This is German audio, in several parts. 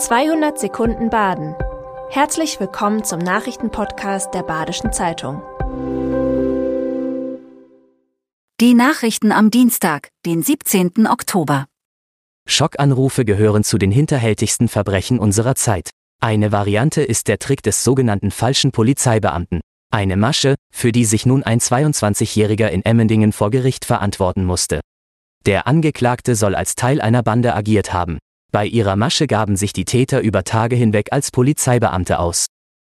200 Sekunden Baden. Herzlich willkommen zum Nachrichtenpodcast der Badischen Zeitung. Die Nachrichten am Dienstag, den 17. Oktober. Schockanrufe gehören zu den hinterhältigsten Verbrechen unserer Zeit. Eine Variante ist der Trick des sogenannten falschen Polizeibeamten. Eine Masche, für die sich nun ein 22-Jähriger in Emmendingen vor Gericht verantworten musste. Der Angeklagte soll als Teil einer Bande agiert haben. Bei ihrer Masche gaben sich die Täter über Tage hinweg als Polizeibeamte aus.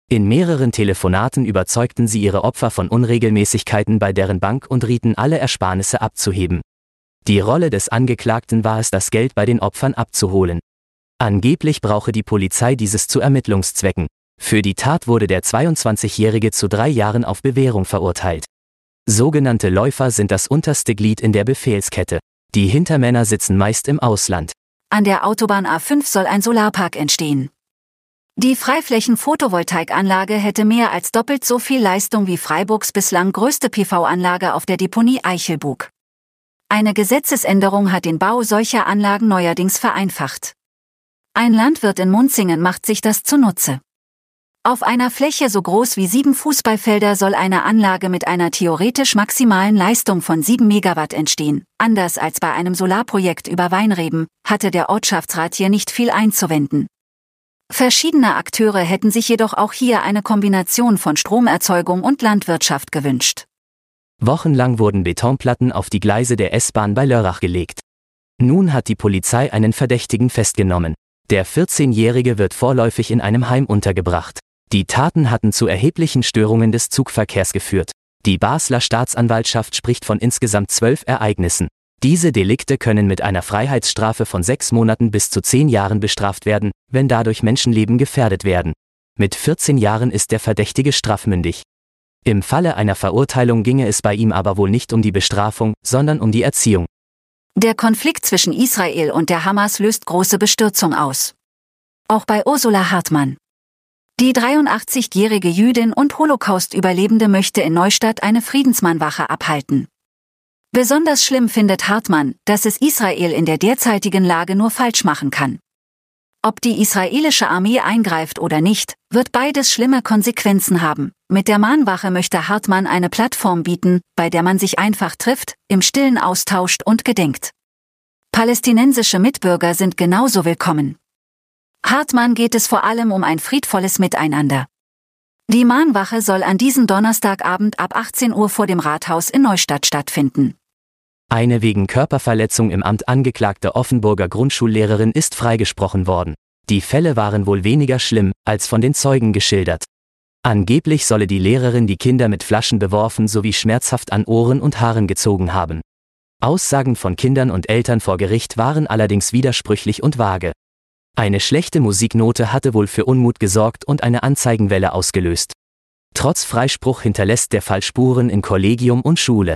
In mehreren Telefonaten überzeugten sie ihre Opfer von Unregelmäßigkeiten bei deren Bank und rieten alle Ersparnisse abzuheben. Die Rolle des Angeklagten war es, das Geld bei den Opfern abzuholen. Angeblich brauche die Polizei dieses zu Ermittlungszwecken. Für die Tat wurde der 22-Jährige zu drei Jahren auf Bewährung verurteilt. Sogenannte Läufer sind das unterste Glied in der Befehlskette. Die Hintermänner sitzen meist im Ausland. An der Autobahn A5 soll ein Solarpark entstehen. Die Freiflächen-Photovoltaikanlage hätte mehr als doppelt so viel Leistung wie Freiburgs bislang größte PV-Anlage auf der Deponie Eichelbug. Eine Gesetzesänderung hat den Bau solcher Anlagen neuerdings vereinfacht. Ein Landwirt in Munzingen macht sich das zunutze. Auf einer Fläche so groß wie sieben Fußballfelder soll eine Anlage mit einer theoretisch maximalen Leistung von 7 Megawatt entstehen. Anders als bei einem Solarprojekt über Weinreben, hatte der Ortschaftsrat hier nicht viel einzuwenden. Verschiedene Akteure hätten sich jedoch auch hier eine Kombination von Stromerzeugung und Landwirtschaft gewünscht. Wochenlang wurden Betonplatten auf die Gleise der S-Bahn bei Lörrach gelegt. Nun hat die Polizei einen Verdächtigen festgenommen. Der 14-Jährige wird vorläufig in einem Heim untergebracht. Die Taten hatten zu erheblichen Störungen des Zugverkehrs geführt. Die Basler Staatsanwaltschaft spricht von insgesamt zwölf Ereignissen. Diese Delikte können mit einer Freiheitsstrafe von sechs Monaten bis zu zehn Jahren bestraft werden, wenn dadurch Menschenleben gefährdet werden. Mit 14 Jahren ist der Verdächtige strafmündig. Im Falle einer Verurteilung ginge es bei ihm aber wohl nicht um die Bestrafung, sondern um die Erziehung. Der Konflikt zwischen Israel und der Hamas löst große Bestürzung aus. Auch bei Ursula Hartmann. Die 83-jährige Jüdin und Holocaust-Überlebende möchte in Neustadt eine Friedensmannwache abhalten. Besonders schlimm findet Hartmann, dass es Israel in der derzeitigen Lage nur falsch machen kann. Ob die israelische Armee eingreift oder nicht, wird beides schlimme Konsequenzen haben. Mit der Mahnwache möchte Hartmann eine Plattform bieten, bei der man sich einfach trifft, im stillen austauscht und gedenkt. Palästinensische Mitbürger sind genauso willkommen. Hartmann geht es vor allem um ein friedvolles Miteinander. Die Mahnwache soll an diesem Donnerstagabend ab 18 Uhr vor dem Rathaus in Neustadt stattfinden. Eine wegen Körperverletzung im Amt angeklagte Offenburger Grundschullehrerin ist freigesprochen worden. Die Fälle waren wohl weniger schlimm, als von den Zeugen geschildert. Angeblich solle die Lehrerin die Kinder mit Flaschen beworfen sowie schmerzhaft an Ohren und Haaren gezogen haben. Aussagen von Kindern und Eltern vor Gericht waren allerdings widersprüchlich und vage. Eine schlechte Musiknote hatte wohl für Unmut gesorgt und eine Anzeigenwelle ausgelöst. Trotz Freispruch hinterlässt der Fall Spuren in Kollegium und Schule.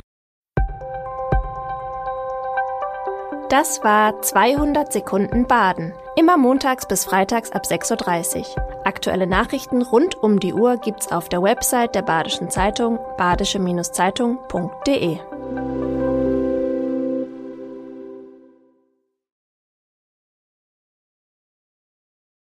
Das war 200 Sekunden Baden. Immer montags bis freitags ab 6.30 Uhr. Aktuelle Nachrichten rund um die Uhr gibt's auf der Website der Badischen Zeitung badische-zeitung.de.